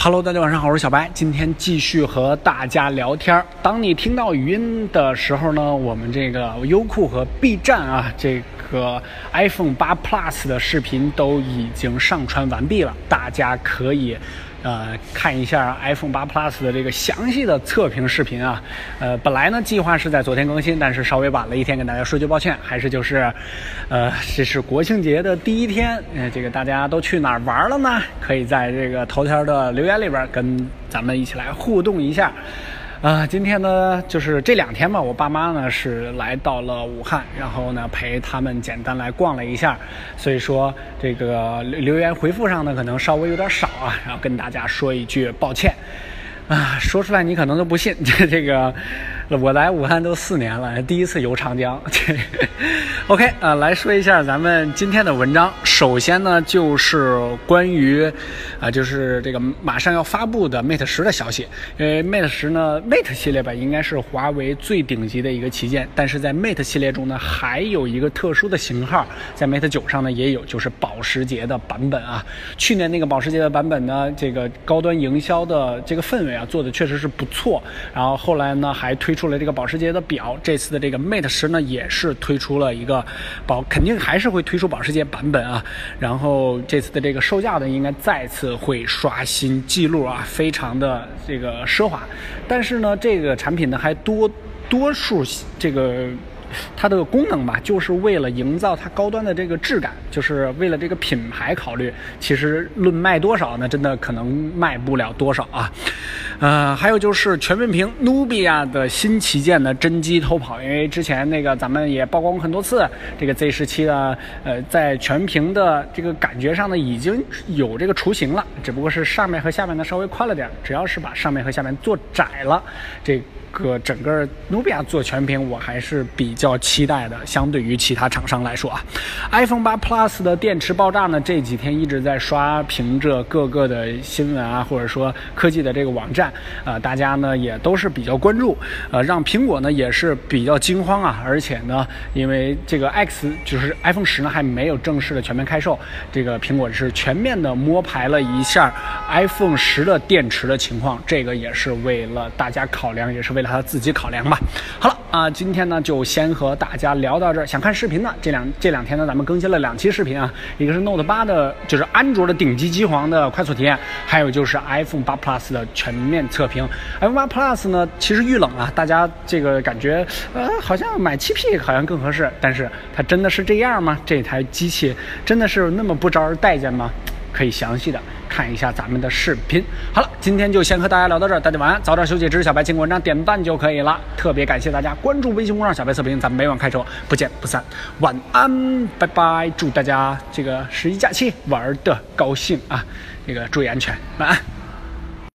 Hello，大家晚上好，我是小白，今天继续和大家聊天。当你听到语音的时候呢，我们这个优酷和 B 站啊，这个 iPhone 八 Plus 的视频都已经上传完毕了，大家可以。呃，看一下 iPhone 八 Plus 的这个详细的测评视频啊。呃，本来呢计划是在昨天更新，但是稍微晚了一天，跟大家说句抱歉。还是就是，呃，这是国庆节的第一天，呃，这个大家都去哪儿玩了呢？可以在这个头条的留言里边跟咱们一起来互动一下。啊，今天呢，就是这两天嘛，我爸妈呢是来到了武汉，然后呢陪他们简单来逛了一下，所以说这个留言回复上呢可能稍微有点少啊，然后跟大家说一句抱歉。啊，说出来你可能都不信，这这个，我来武汉都四年了，第一次游长江。OK，啊，来说一下咱们今天的文章。首先呢，就是关于，啊，就是这个马上要发布的 Mate 十的消息。因为 Mate 十呢，Mate 系列吧，应该是华为最顶级的一个旗舰。但是在 Mate 系列中呢，还有一个特殊的型号，在 Mate 九上呢也有，就是保时捷的版本啊。去年那个保时捷的版本呢，这个高端营销的这个氛围。啊，做的确实是不错。然后后来呢，还推出了这个保时捷的表。这次的这个 Mate 十呢，也是推出了一个保，肯定还是会推出保时捷版本啊。然后这次的这个售价呢，应该再次会刷新记录啊，非常的这个奢华。但是呢，这个产品呢，还多多数这个。它的功能吧，就是为了营造它高端的这个质感，就是为了这个品牌考虑。其实论卖多少呢，真的可能卖不了多少啊。呃，还有就是全面屏努比亚的新旗舰的真机偷跑，因为之前那个咱们也曝光过很多次，这个 Z 十七的呃，在全屏的这个感觉上呢，已经有这个雏形了，只不过是上面和下面呢稍微宽了点。只要是把上面和下面做窄了，这。个整个努比亚做全屏，我还是比较期待的。相对于其他厂商来说啊，iPhone 八 Plus 的电池爆炸呢，这几天一直在刷屏着各个的新闻啊，或者说科技的这个网站呃，大家呢也都是比较关注，呃，让苹果呢也是比较惊慌啊。而且呢，因为这个 X 就是 iPhone 十呢还没有正式的全面开售，这个苹果是全面的摸排了一下 iPhone 十的电池的情况，这个也是为了大家考量，也是为了。他自己考量吧。好了啊，今天呢就先和大家聊到这儿。想看视频呢，这两这两天呢咱们更新了两期视频啊，一个是 Note 八的，就是安卓的顶级机皇的快速体验，还有就是 iPhone 八 Plus 的全面测评。iPhone 八 Plus 呢其实遇冷啊，大家这个感觉呃好像买七 P 好像更合适，但是它真的是这样吗？这台机器真的是那么不招人待见吗？可以详细的看一下咱们的视频。好了，今天就先和大家聊到这儿，大家晚安，早点休息。支持小白，请文章点赞就可以了。特别感谢大家关注微信公众号“小白测评”，咱们每晚开车不见不散。晚安，拜拜，祝大家这个十一假期玩的高兴啊！这个注意安全，晚安。